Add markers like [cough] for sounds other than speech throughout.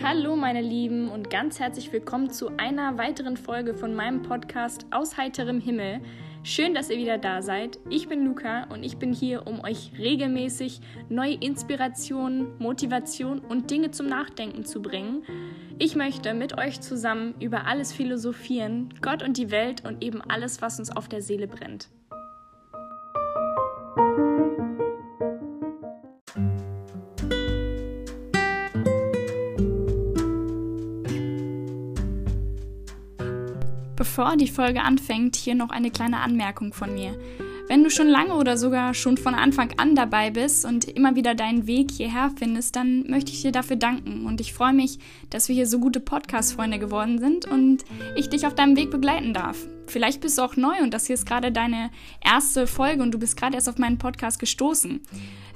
Hallo meine Lieben und ganz herzlich willkommen zu einer weiteren Folge von meinem Podcast Aus heiterem Himmel. Schön, dass ihr wieder da seid. Ich bin Luca und ich bin hier, um euch regelmäßig neue Inspirationen, Motivation und Dinge zum Nachdenken zu bringen. Ich möchte mit euch zusammen über alles philosophieren, Gott und die Welt und eben alles, was uns auf der Seele brennt. Bevor die Folge anfängt, hier noch eine kleine Anmerkung von mir. Wenn du schon lange oder sogar schon von Anfang an dabei bist und immer wieder deinen Weg hierher findest, dann möchte ich dir dafür danken und ich freue mich, dass wir hier so gute Podcast-Freunde geworden sind und ich dich auf deinem Weg begleiten darf. Vielleicht bist du auch neu und das hier ist gerade deine erste Folge und du bist gerade erst auf meinen Podcast gestoßen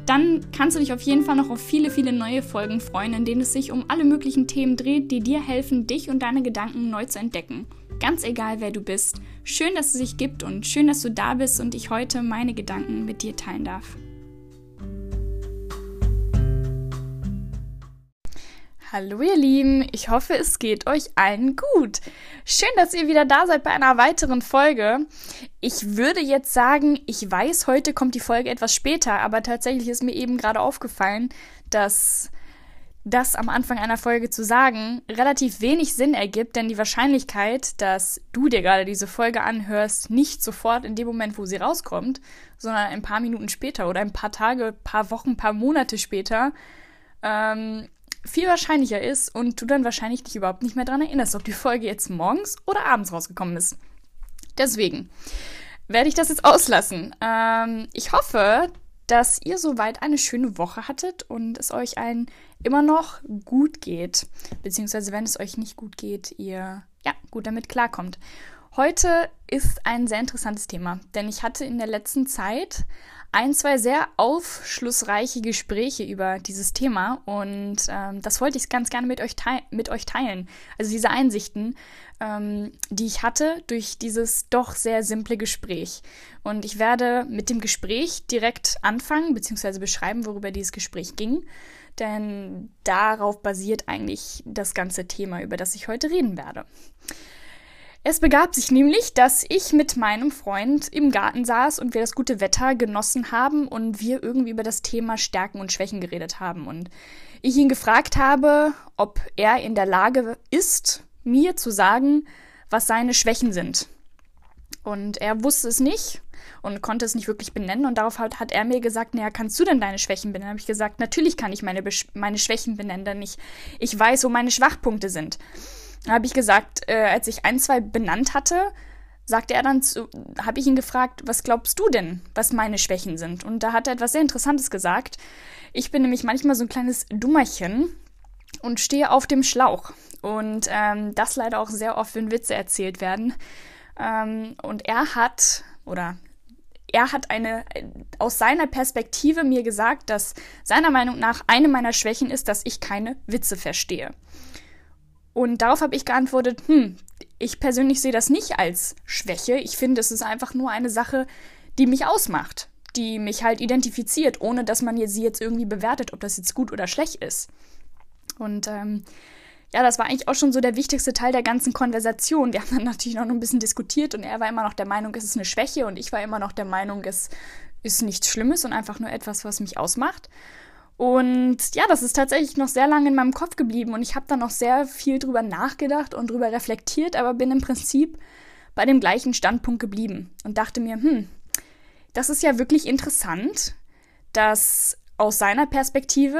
dann kannst du dich auf jeden Fall noch auf viele, viele neue Folgen freuen, in denen es sich um alle möglichen Themen dreht, die dir helfen, dich und deine Gedanken neu zu entdecken. Ganz egal, wer du bist. Schön, dass es sich gibt und schön, dass du da bist und ich heute meine Gedanken mit dir teilen darf. Hallo ihr Lieben, ich hoffe es geht euch allen gut. Schön, dass ihr wieder da seid bei einer weiteren Folge. Ich würde jetzt sagen, ich weiß, heute kommt die Folge etwas später, aber tatsächlich ist mir eben gerade aufgefallen, dass das am Anfang einer Folge zu sagen relativ wenig Sinn ergibt, denn die Wahrscheinlichkeit, dass du dir gerade diese Folge anhörst, nicht sofort in dem Moment, wo sie rauskommt, sondern ein paar Minuten später oder ein paar Tage, paar Wochen, paar Monate später, ähm, viel wahrscheinlicher ist und du dann wahrscheinlich dich überhaupt nicht mehr daran erinnerst, ob die Folge jetzt morgens oder abends rausgekommen ist. Deswegen werde ich das jetzt auslassen. Ähm, ich hoffe, dass ihr soweit eine schöne Woche hattet und es euch allen immer noch gut geht. Beziehungsweise, wenn es euch nicht gut geht, ihr ja gut damit klarkommt. Heute ist ein sehr interessantes Thema, denn ich hatte in der letzten Zeit ein, zwei sehr aufschlussreiche Gespräche über dieses Thema und ähm, das wollte ich ganz gerne mit euch, mit euch teilen. Also diese Einsichten, ähm, die ich hatte durch dieses doch sehr simple Gespräch. Und ich werde mit dem Gespräch direkt anfangen, beziehungsweise beschreiben, worüber dieses Gespräch ging. Denn darauf basiert eigentlich das ganze Thema, über das ich heute reden werde. Es begab sich nämlich, dass ich mit meinem Freund im Garten saß und wir das gute Wetter genossen haben und wir irgendwie über das Thema Stärken und Schwächen geredet haben. Und ich ihn gefragt habe, ob er in der Lage ist, mir zu sagen, was seine Schwächen sind. Und er wusste es nicht und konnte es nicht wirklich benennen. Und darauf hat, hat er mir gesagt, naja, kannst du denn deine Schwächen benennen? Habe ich gesagt, natürlich kann ich meine, meine Schwächen benennen, denn ich, ich weiß, wo meine Schwachpunkte sind habe ich gesagt, äh, als ich ein, zwei benannt hatte, sagte er dann zu, habe ich ihn gefragt, was glaubst du denn, was meine Schwächen sind? Und da hat er etwas sehr Interessantes gesagt. Ich bin nämlich manchmal so ein kleines Dummerchen und stehe auf dem Schlauch. Und ähm, das leider auch sehr oft, wenn Witze erzählt werden. Ähm, und er hat, oder er hat eine, aus seiner Perspektive mir gesagt, dass seiner Meinung nach eine meiner Schwächen ist, dass ich keine Witze verstehe. Und darauf habe ich geantwortet, hm, ich persönlich sehe das nicht als Schwäche. Ich finde, es ist einfach nur eine Sache, die mich ausmacht, die mich halt identifiziert, ohne dass man sie jetzt irgendwie bewertet, ob das jetzt gut oder schlecht ist. Und ähm, ja, das war eigentlich auch schon so der wichtigste Teil der ganzen Konversation. Wir [laughs] haben dann natürlich noch ein bisschen diskutiert und er war immer noch der Meinung, es ist eine Schwäche und ich war immer noch der Meinung, es ist nichts Schlimmes und einfach nur etwas, was mich ausmacht. Und ja, das ist tatsächlich noch sehr lange in meinem Kopf geblieben und ich habe da noch sehr viel drüber nachgedacht und drüber reflektiert, aber bin im Prinzip bei dem gleichen Standpunkt geblieben und dachte mir, hm, das ist ja wirklich interessant, dass aus seiner Perspektive,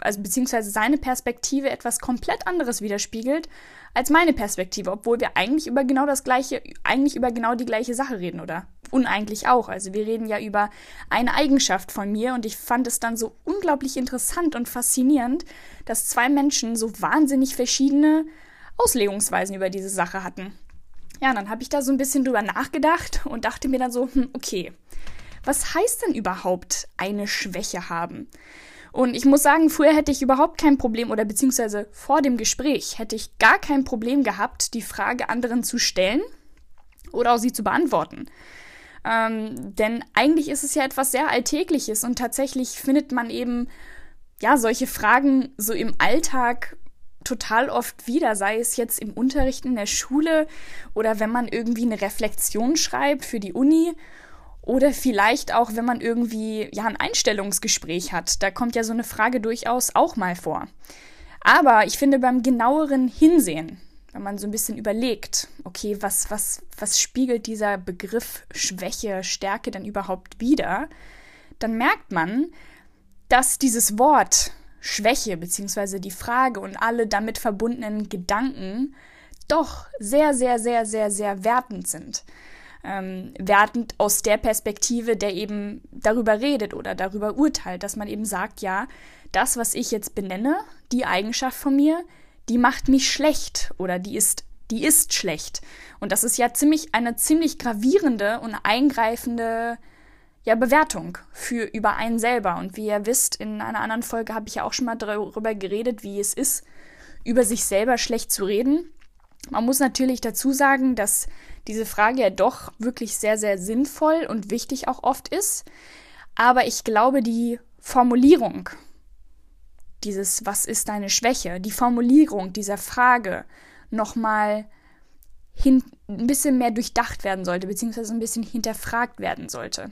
also beziehungsweise seine Perspektive etwas komplett anderes widerspiegelt als meine Perspektive, obwohl wir eigentlich über genau das gleiche, eigentlich über genau die gleiche Sache reden, oder? Uneigentlich auch. Also wir reden ja über eine Eigenschaft von mir und ich fand es dann so unglaublich interessant und faszinierend, dass zwei Menschen so wahnsinnig verschiedene Auslegungsweisen über diese Sache hatten. Ja, und dann habe ich da so ein bisschen drüber nachgedacht und dachte mir dann so, hm, okay, was heißt denn überhaupt eine Schwäche haben? Und ich muss sagen, früher hätte ich überhaupt kein Problem oder beziehungsweise vor dem Gespräch hätte ich gar kein Problem gehabt, die Frage anderen zu stellen oder auch sie zu beantworten. Ähm, denn eigentlich ist es ja etwas sehr Alltägliches und tatsächlich findet man eben ja solche Fragen so im Alltag total oft wieder, sei es jetzt im Unterricht in der Schule oder wenn man irgendwie eine Reflexion schreibt für die Uni oder vielleicht auch, wenn man irgendwie ja ein Einstellungsgespräch hat. Da kommt ja so eine Frage durchaus auch mal vor. Aber ich finde beim genaueren Hinsehen, wenn man so ein bisschen überlegt, okay, was, was, was spiegelt dieser Begriff Schwäche, Stärke denn überhaupt wider, dann merkt man, dass dieses Wort Schwäche bzw. die Frage und alle damit verbundenen Gedanken doch sehr, sehr, sehr, sehr, sehr wertend sind. Ähm, wertend aus der Perspektive, der eben darüber redet oder darüber urteilt, dass man eben sagt, ja, das, was ich jetzt benenne, die Eigenschaft von mir, die macht mich schlecht oder die ist, die ist schlecht. Und das ist ja ziemlich eine ziemlich gravierende und eingreifende ja, Bewertung für über einen selber. Und wie ihr wisst, in einer anderen Folge habe ich ja auch schon mal darüber geredet, wie es ist, über sich selber schlecht zu reden. Man muss natürlich dazu sagen, dass diese Frage ja doch wirklich sehr, sehr sinnvoll und wichtig auch oft ist. Aber ich glaube, die Formulierung, dieses Was ist deine Schwäche, die Formulierung dieser Frage nochmal ein bisschen mehr durchdacht werden sollte, beziehungsweise ein bisschen hinterfragt werden sollte.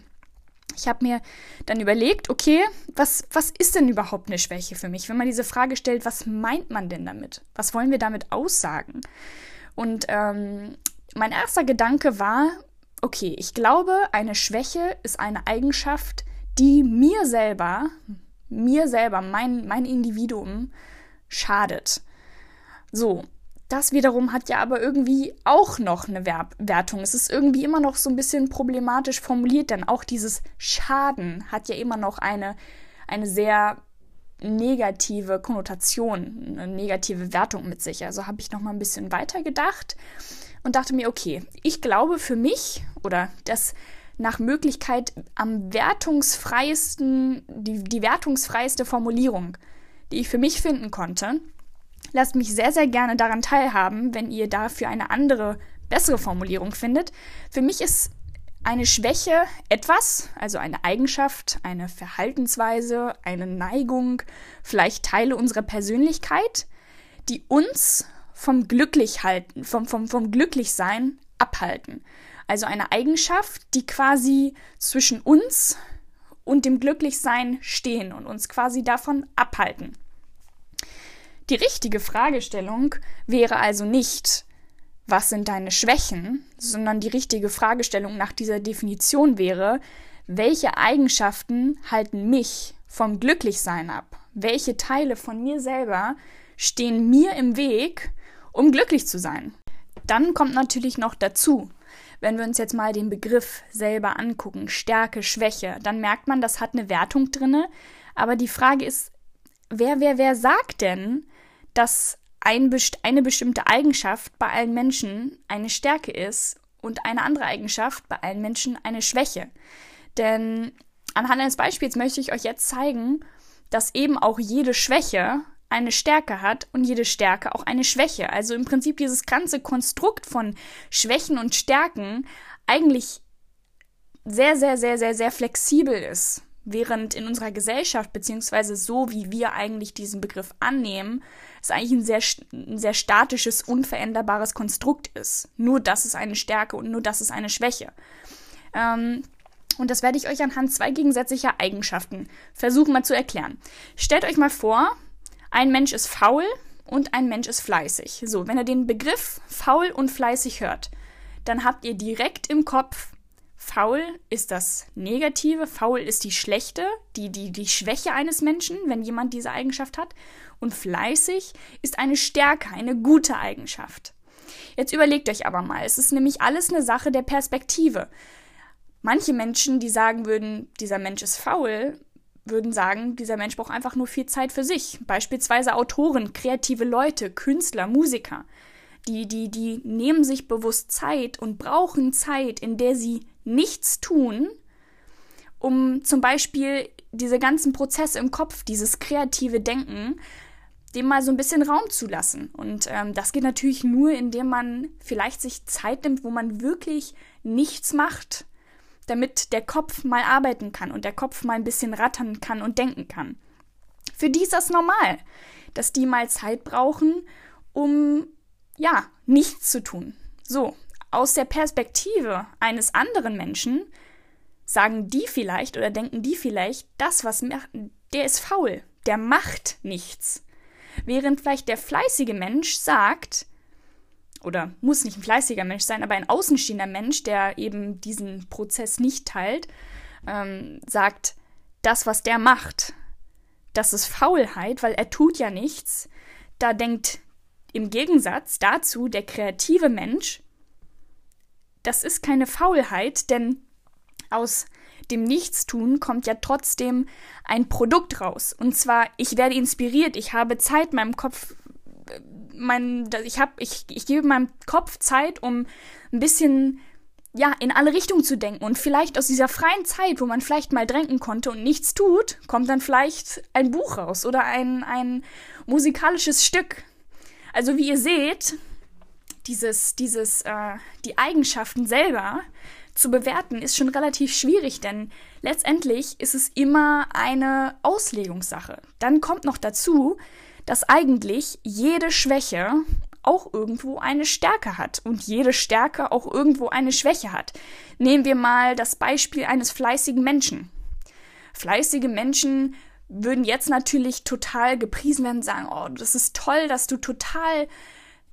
Ich habe mir dann überlegt, okay, was, was ist denn überhaupt eine Schwäche für mich? Wenn man diese Frage stellt, was meint man denn damit? Was wollen wir damit aussagen? Und ähm, mein erster Gedanke war, okay, ich glaube, eine Schwäche ist eine Eigenschaft, die mir selber, mir selber, mein, mein Individuum schadet. So, das wiederum hat ja aber irgendwie auch noch eine Wertung. Es ist irgendwie immer noch so ein bisschen problematisch formuliert, denn auch dieses Schaden hat ja immer noch eine, eine sehr negative Konnotation, eine negative Wertung mit sich. Also habe ich noch mal ein bisschen weiter gedacht und dachte mir, okay, ich glaube für mich oder das nach Möglichkeit am wertungsfreiesten, die, die wertungsfreiste Formulierung, die ich für mich finden konnte, Lasst mich sehr, sehr gerne daran teilhaben, wenn ihr dafür eine andere, bessere Formulierung findet. Für mich ist eine Schwäche etwas, also eine Eigenschaft, eine Verhaltensweise, eine Neigung, vielleicht Teile unserer Persönlichkeit, die uns vom Glücklichhalten, vom, vom, vom Glücklichsein abhalten. Also eine Eigenschaft, die quasi zwischen uns und dem Glücklichsein stehen und uns quasi davon abhalten. Die richtige Fragestellung wäre also nicht, was sind deine Schwächen, sondern die richtige Fragestellung nach dieser Definition wäre, welche Eigenschaften halten mich vom Glücklichsein ab? Welche Teile von mir selber stehen mir im Weg, um glücklich zu sein? Dann kommt natürlich noch dazu, wenn wir uns jetzt mal den Begriff selber angucken, Stärke, Schwäche, dann merkt man, das hat eine Wertung drinne. Aber die Frage ist, wer, wer, wer sagt denn, dass ein, eine bestimmte Eigenschaft bei allen Menschen eine Stärke ist und eine andere Eigenschaft bei allen Menschen eine Schwäche. Denn anhand eines Beispiels möchte ich euch jetzt zeigen, dass eben auch jede Schwäche eine Stärke hat und jede Stärke auch eine Schwäche. Also im Prinzip dieses ganze Konstrukt von Schwächen und Stärken eigentlich sehr, sehr, sehr, sehr, sehr flexibel ist. Während in unserer Gesellschaft, beziehungsweise so wie wir eigentlich diesen Begriff annehmen, es eigentlich ein sehr, ein sehr statisches, unveränderbares Konstrukt ist. Nur das ist eine Stärke und nur das ist eine Schwäche. Ähm, und das werde ich euch anhand zwei gegensätzlicher Eigenschaften versuchen mal zu erklären. Stellt euch mal vor, ein Mensch ist faul und ein Mensch ist fleißig. So, wenn ihr den Begriff faul und fleißig hört, dann habt ihr direkt im Kopf Faul ist das Negative, faul ist die schlechte, die, die, die Schwäche eines Menschen, wenn jemand diese Eigenschaft hat. Und fleißig ist eine Stärke, eine gute Eigenschaft. Jetzt überlegt euch aber mal, es ist nämlich alles eine Sache der Perspektive. Manche Menschen, die sagen würden, dieser Mensch ist faul, würden sagen, dieser Mensch braucht einfach nur viel Zeit für sich. Beispielsweise Autoren, kreative Leute, Künstler, Musiker. Die, die, die nehmen sich bewusst Zeit und brauchen Zeit, in der sie nichts tun, um zum Beispiel diese ganzen Prozesse im Kopf, dieses kreative Denken, dem mal so ein bisschen Raum zu lassen. Und ähm, das geht natürlich nur, indem man vielleicht sich Zeit nimmt, wo man wirklich nichts macht, damit der Kopf mal arbeiten kann und der Kopf mal ein bisschen rattern kann und denken kann. Für die ist das normal. dass die mal Zeit brauchen, um ja, nichts zu tun. So, aus der Perspektive eines anderen Menschen sagen die vielleicht oder denken die vielleicht, das, was macht, der ist faul, der macht nichts. Während vielleicht der fleißige Mensch sagt, oder muss nicht ein fleißiger Mensch sein, aber ein außenstehender Mensch, der eben diesen Prozess nicht teilt, ähm, sagt, das, was der macht, das ist Faulheit, weil er tut ja nichts. Da denkt im Gegensatz dazu der kreative Mensch, das ist keine Faulheit, denn aus dem Nichtstun kommt ja trotzdem ein Produkt raus. Und zwar, ich werde inspiriert, ich habe Zeit, meinem Kopf, mein, ich, hab, ich, ich gebe meinem Kopf Zeit, um ein bisschen ja, in alle Richtungen zu denken. Und vielleicht aus dieser freien Zeit, wo man vielleicht mal drängen konnte und nichts tut, kommt dann vielleicht ein Buch raus oder ein, ein musikalisches Stück. Also wie ihr seht, dieses, dieses, äh, die Eigenschaften selber zu bewerten, ist schon relativ schwierig, denn letztendlich ist es immer eine Auslegungssache. Dann kommt noch dazu, dass eigentlich jede Schwäche auch irgendwo eine Stärke hat und jede Stärke auch irgendwo eine Schwäche hat. Nehmen wir mal das Beispiel eines fleißigen Menschen. Fleißige Menschen würden jetzt natürlich total gepriesen werden und sagen, oh, das ist toll, dass du total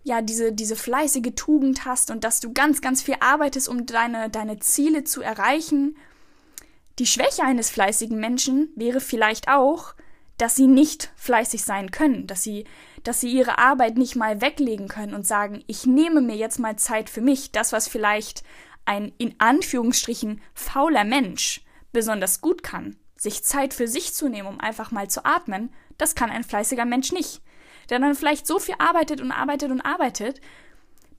ja, diese, diese fleißige Tugend hast und dass du ganz, ganz viel arbeitest, um deine, deine Ziele zu erreichen. Die Schwäche eines fleißigen Menschen wäre vielleicht auch, dass sie nicht fleißig sein können, dass sie, dass sie ihre Arbeit nicht mal weglegen können und sagen, ich nehme mir jetzt mal Zeit für mich, das, was vielleicht ein in Anführungsstrichen fauler Mensch besonders gut kann, sich Zeit für sich zu nehmen, um einfach mal zu atmen, das kann ein fleißiger Mensch nicht der dann vielleicht so viel arbeitet und arbeitet und arbeitet,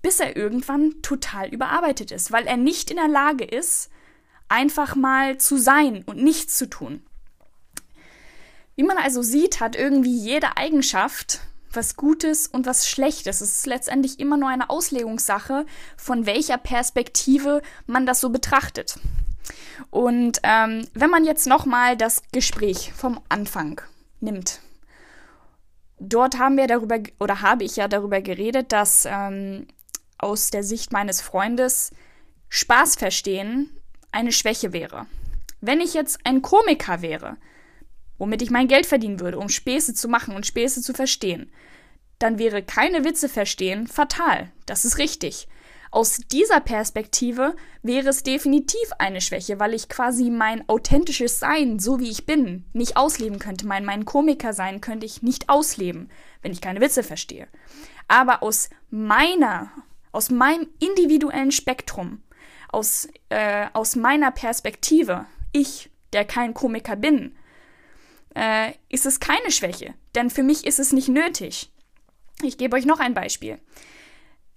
bis er irgendwann total überarbeitet ist, weil er nicht in der Lage ist, einfach mal zu sein und nichts zu tun. Wie man also sieht, hat irgendwie jede Eigenschaft was Gutes und was Schlechtes. Es ist letztendlich immer nur eine Auslegungssache, von welcher Perspektive man das so betrachtet. Und ähm, wenn man jetzt nochmal das Gespräch vom Anfang nimmt, dort haben wir darüber, oder habe ich ja darüber geredet, dass ähm, aus der Sicht meines Freundes Spaß verstehen eine Schwäche wäre. Wenn ich jetzt ein Komiker wäre, womit ich mein Geld verdienen würde, um Späße zu machen und Späße zu verstehen, dann wäre keine Witze verstehen fatal. Das ist richtig. Aus dieser Perspektive wäre es definitiv eine Schwäche, weil ich quasi mein authentisches Sein, so wie ich bin, nicht ausleben könnte. Mein, mein Komiker sein könnte ich nicht ausleben, wenn ich keine Witze verstehe. Aber aus meiner, aus meinem individuellen Spektrum, aus, äh, aus meiner Perspektive, ich, der kein Komiker bin, äh, ist es keine Schwäche. Denn für mich ist es nicht nötig. Ich gebe euch noch ein Beispiel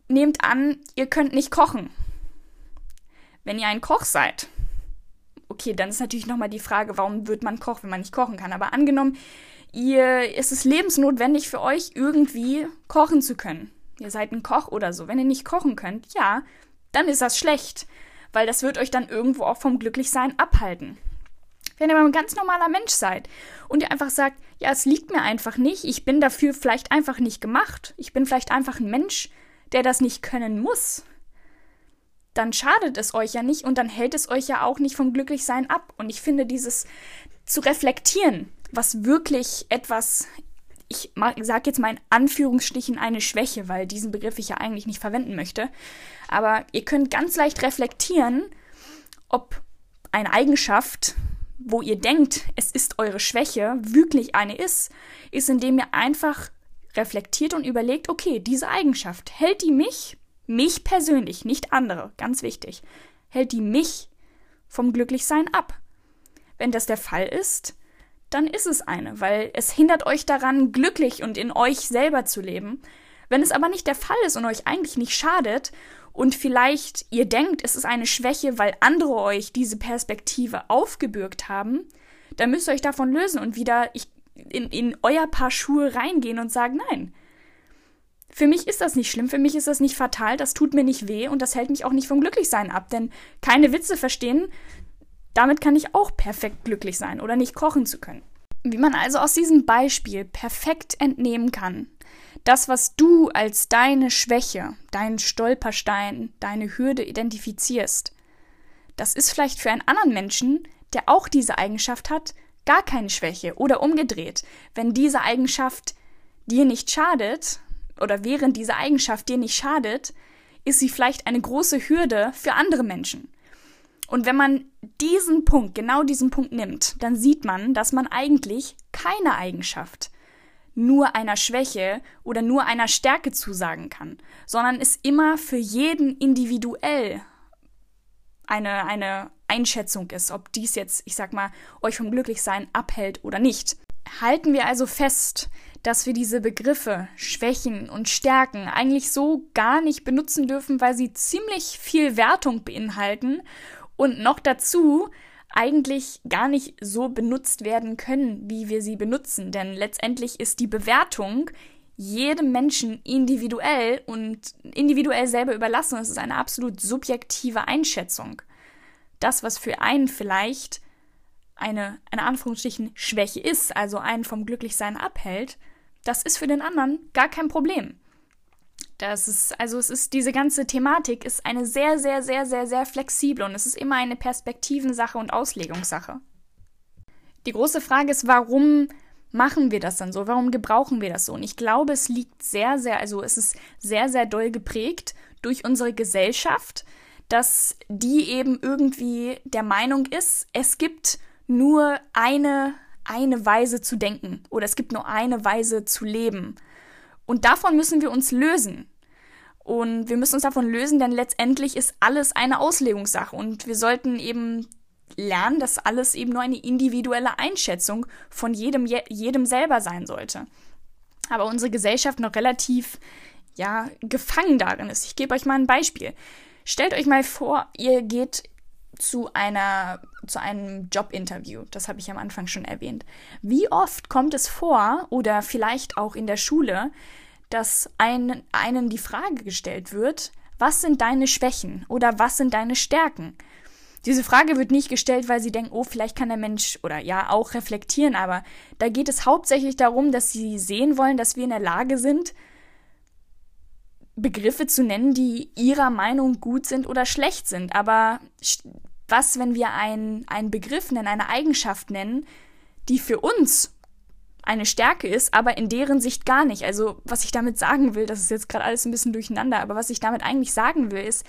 nehmt an, ihr könnt nicht kochen. Wenn ihr ein Koch seid, okay, dann ist natürlich nochmal die Frage, warum wird man Koch, wenn man nicht kochen kann. Aber angenommen, ihr, ist es lebensnotwendig für euch, irgendwie kochen zu können. Ihr seid ein Koch oder so. Wenn ihr nicht kochen könnt, ja, dann ist das schlecht, weil das wird euch dann irgendwo auch vom Glücklichsein abhalten. Wenn ihr aber ein ganz normaler Mensch seid und ihr einfach sagt, ja, es liegt mir einfach nicht, ich bin dafür vielleicht einfach nicht gemacht, ich bin vielleicht einfach ein Mensch, der das nicht können muss, dann schadet es euch ja nicht und dann hält es euch ja auch nicht vom Glücklichsein ab. Und ich finde, dieses zu reflektieren, was wirklich etwas, ich sage jetzt mal in Anführungsstrichen eine Schwäche, weil diesen Begriff ich ja eigentlich nicht verwenden möchte, aber ihr könnt ganz leicht reflektieren, ob eine Eigenschaft, wo ihr denkt, es ist eure Schwäche, wirklich eine ist, ist, indem ihr einfach reflektiert und überlegt, okay, diese Eigenschaft, hält die mich, mich persönlich, nicht andere, ganz wichtig, hält die mich vom Glücklichsein ab? Wenn das der Fall ist, dann ist es eine, weil es hindert euch daran, glücklich und in euch selber zu leben. Wenn es aber nicht der Fall ist und euch eigentlich nicht schadet und vielleicht ihr denkt, es ist eine Schwäche, weil andere euch diese Perspektive aufgebürgt haben, dann müsst ihr euch davon lösen und wieder, in, in euer Paar Schuhe reingehen und sagen, nein. Für mich ist das nicht schlimm, für mich ist das nicht fatal, das tut mir nicht weh und das hält mich auch nicht vom Glücklichsein ab, denn keine Witze verstehen, damit kann ich auch perfekt glücklich sein oder nicht kochen zu können. Wie man also aus diesem Beispiel perfekt entnehmen kann, das, was du als deine Schwäche, deinen Stolperstein, deine Hürde identifizierst, das ist vielleicht für einen anderen Menschen, der auch diese Eigenschaft hat, gar keine Schwäche oder umgedreht. Wenn diese Eigenschaft dir nicht schadet oder während diese Eigenschaft dir nicht schadet, ist sie vielleicht eine große Hürde für andere Menschen. Und wenn man diesen Punkt, genau diesen Punkt nimmt, dann sieht man, dass man eigentlich keine Eigenschaft nur einer Schwäche oder nur einer Stärke zusagen kann, sondern es immer für jeden individuell eine, eine Einschätzung ist, ob dies jetzt, ich sag mal, euch vom Glücklichsein abhält oder nicht. Halten wir also fest, dass wir diese Begriffe Schwächen und Stärken eigentlich so gar nicht benutzen dürfen, weil sie ziemlich viel Wertung beinhalten und noch dazu eigentlich gar nicht so benutzt werden können, wie wir sie benutzen. Denn letztendlich ist die Bewertung jedem Menschen individuell und individuell selber überlassen. Es ist eine absolut subjektive Einschätzung. Das, was für einen vielleicht eine, eine Anführungsstrichen Schwäche ist, also einen vom Glücklichsein abhält, das ist für den anderen gar kein Problem. Das ist, also es ist, diese ganze Thematik ist eine sehr, sehr, sehr, sehr, sehr flexible und es ist immer eine Perspektivensache und Auslegungssache. Die große Frage ist, warum machen wir das dann so? Warum gebrauchen wir das so? Und ich glaube, es liegt sehr, sehr, also es ist sehr, sehr doll geprägt durch unsere Gesellschaft, dass die eben irgendwie der Meinung ist, es gibt nur eine, eine Weise zu denken oder es gibt nur eine Weise zu leben. Und davon müssen wir uns lösen. Und wir müssen uns davon lösen, denn letztendlich ist alles eine Auslegungssache. Und wir sollten eben lernen, dass alles eben nur eine individuelle Einschätzung von jedem, jedem selber sein sollte. Aber unsere Gesellschaft noch relativ, ja, gefangen darin ist. Ich gebe euch mal ein Beispiel. Stellt euch mal vor, ihr geht zu einer zu einem Jobinterview. Das habe ich am Anfang schon erwähnt. Wie oft kommt es vor oder vielleicht auch in der Schule, dass ein, einen die Frage gestellt wird, was sind deine Schwächen oder was sind deine Stärken? Diese Frage wird nicht gestellt, weil sie denken, oh, vielleicht kann der Mensch oder ja auch reflektieren, aber da geht es hauptsächlich darum, dass sie sehen wollen, dass wir in der Lage sind, Begriffe zu nennen, die ihrer Meinung gut sind oder schlecht sind. Aber was, wenn wir einen, einen Begriff nennen, eine Eigenschaft nennen, die für uns eine Stärke ist, aber in deren Sicht gar nicht. Also was ich damit sagen will, das ist jetzt gerade alles ein bisschen durcheinander, aber was ich damit eigentlich sagen will, ist,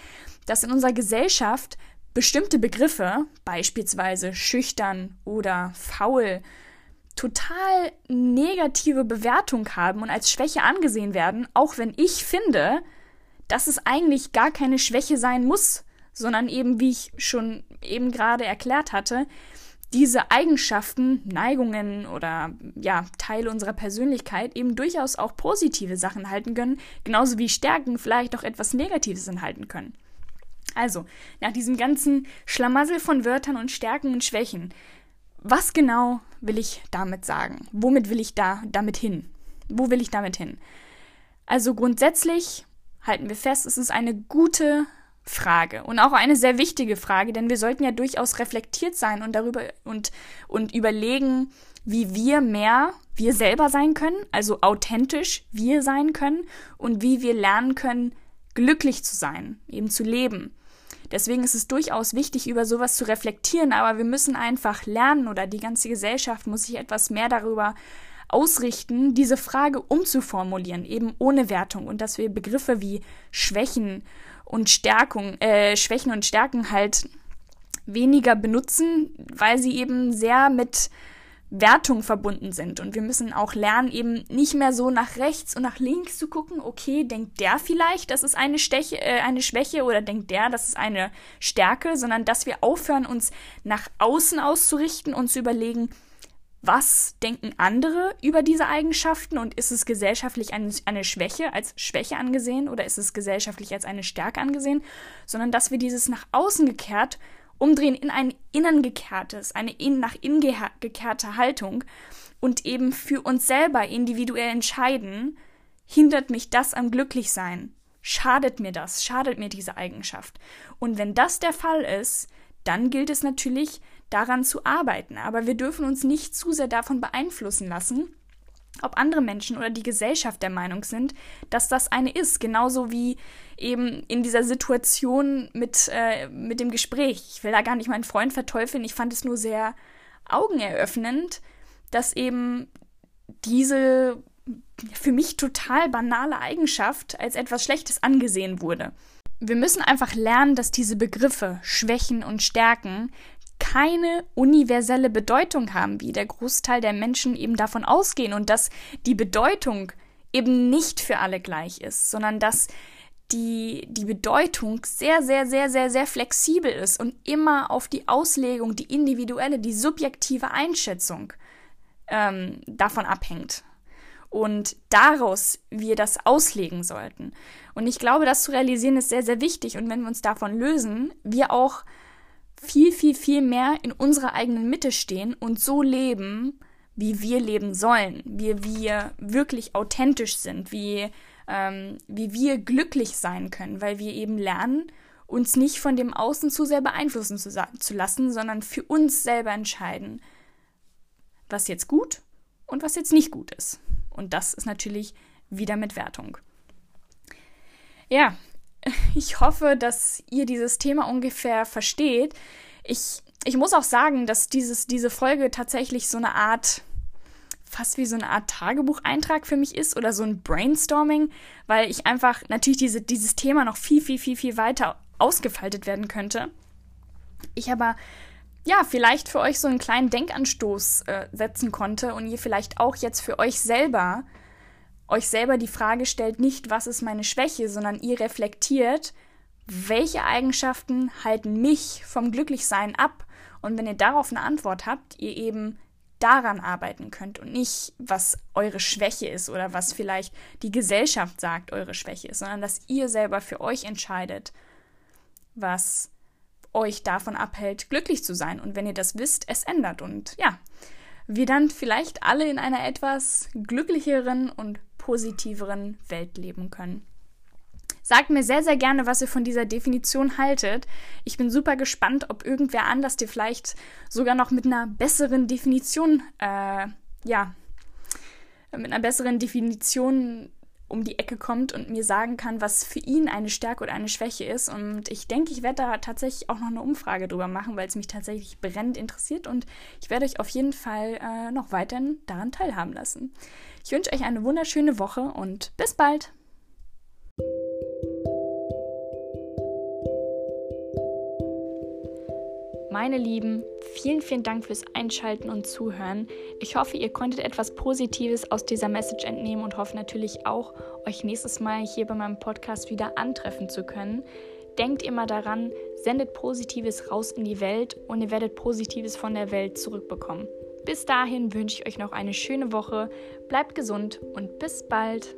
dass in unserer Gesellschaft bestimmte Begriffe, beispielsweise schüchtern oder faul, total negative Bewertung haben und als Schwäche angesehen werden, auch wenn ich finde, dass es eigentlich gar keine Schwäche sein muss, sondern eben, wie ich schon eben gerade erklärt hatte, diese Eigenschaften, Neigungen oder ja, Teile unserer Persönlichkeit eben durchaus auch positive Sachen enthalten können, genauso wie Stärken vielleicht auch etwas Negatives enthalten können. Also, nach diesem ganzen Schlamassel von Wörtern und Stärken und Schwächen, was genau will ich damit sagen? Womit will ich da damit hin? Wo will ich damit hin? Also grundsätzlich halten wir fest, es ist eine gute Frage und auch eine sehr wichtige Frage, denn wir sollten ja durchaus reflektiert sein und darüber und, und überlegen, wie wir mehr wir selber sein können, also authentisch wir sein können und wie wir lernen können, glücklich zu sein, eben zu leben. Deswegen ist es durchaus wichtig, über sowas zu reflektieren, aber wir müssen einfach lernen oder die ganze Gesellschaft muss sich etwas mehr darüber ausrichten, diese Frage umzuformulieren, eben ohne Wertung. Und dass wir Begriffe wie Schwächen und Stärkung, äh, Schwächen und Stärken halt weniger benutzen, weil sie eben sehr mit Wertung verbunden sind. Und wir müssen auch lernen, eben nicht mehr so nach rechts und nach links zu gucken, okay, denkt der vielleicht, das ist eine, Steche, äh, eine Schwäche oder denkt der, das ist eine Stärke, sondern dass wir aufhören, uns nach außen auszurichten und zu überlegen, was denken andere über diese Eigenschaften und ist es gesellschaftlich eine, eine, Schwäche als Schwäche angesehen oder ist es gesellschaftlich als eine Stärke angesehen, sondern dass wir dieses nach außen gekehrt umdrehen in ein innen gekehrtes, eine in, nach innen gekehrte Haltung und eben für uns selber individuell entscheiden, hindert mich das am Glücklichsein? Schadet mir das? Schadet mir diese Eigenschaft? Und wenn das der Fall ist, dann gilt es natürlich, daran zu arbeiten. Aber wir dürfen uns nicht zu sehr davon beeinflussen lassen, ob andere Menschen oder die Gesellschaft der Meinung sind, dass das eine ist. Genauso wie eben in dieser Situation mit, äh, mit dem Gespräch. Ich will da gar nicht meinen Freund verteufeln, ich fand es nur sehr augeneröffnend, dass eben diese für mich total banale Eigenschaft als etwas Schlechtes angesehen wurde. Wir müssen einfach lernen, dass diese Begriffe Schwächen und Stärken keine universelle Bedeutung haben, wie der Großteil der Menschen eben davon ausgehen und dass die Bedeutung eben nicht für alle gleich ist, sondern dass die, die Bedeutung sehr, sehr, sehr, sehr, sehr flexibel ist und immer auf die Auslegung, die individuelle, die subjektive Einschätzung ähm, davon abhängt. Und daraus wir das auslegen sollten. Und ich glaube, das zu realisieren ist sehr, sehr wichtig. Und wenn wir uns davon lösen, wir auch viel, viel, viel mehr in unserer eigenen Mitte stehen und so leben, wie wir leben sollen, wie wir wirklich authentisch sind, wie, ähm, wie wir glücklich sein können, weil wir eben lernen, uns nicht von dem Außen zu sehr beeinflussen zu, zu lassen, sondern für uns selber entscheiden, was jetzt gut und was jetzt nicht gut ist. Und das ist natürlich wieder mit Wertung. Ja, [laughs] ich hoffe, dass ihr dieses Thema ungefähr versteht. Ich, ich muss auch sagen, dass dieses, diese Folge tatsächlich so eine Art, fast wie so eine Art Tagebucheintrag für mich ist oder so ein Brainstorming, weil ich einfach natürlich diese, dieses Thema noch viel, viel, viel, viel weiter ausgefaltet werden könnte. Ich aber ja, vielleicht für euch so einen kleinen Denkanstoß äh, setzen konnte und ihr vielleicht auch jetzt für euch selber euch selber die Frage stellt, nicht was ist meine Schwäche, sondern ihr reflektiert, welche Eigenschaften halten mich vom Glücklichsein ab? Und wenn ihr darauf eine Antwort habt, ihr eben daran arbeiten könnt und nicht, was eure Schwäche ist oder was vielleicht die Gesellschaft sagt, eure Schwäche ist, sondern dass ihr selber für euch entscheidet, was euch davon abhält, glücklich zu sein. Und wenn ihr das wisst, es ändert. Und ja, wir dann vielleicht alle in einer etwas glücklicheren und positiveren Welt leben können. Sagt mir sehr, sehr gerne, was ihr von dieser Definition haltet. Ich bin super gespannt, ob irgendwer anders dir vielleicht sogar noch mit einer besseren Definition, äh, ja, mit einer besseren Definition um die Ecke kommt und mir sagen kann, was für ihn eine Stärke oder eine Schwäche ist. Und ich denke, ich werde da tatsächlich auch noch eine Umfrage drüber machen, weil es mich tatsächlich brennend interessiert und ich werde euch auf jeden Fall äh, noch weiterhin daran teilhaben lassen. Ich wünsche euch eine wunderschöne Woche und bis bald! Meine Lieben, vielen, vielen Dank fürs Einschalten und Zuhören. Ich hoffe, ihr konntet etwas Positives aus dieser Message entnehmen und hoffe natürlich auch, euch nächstes Mal hier bei meinem Podcast wieder antreffen zu können. Denkt immer daran, sendet Positives raus in die Welt und ihr werdet Positives von der Welt zurückbekommen. Bis dahin wünsche ich euch noch eine schöne Woche, bleibt gesund und bis bald.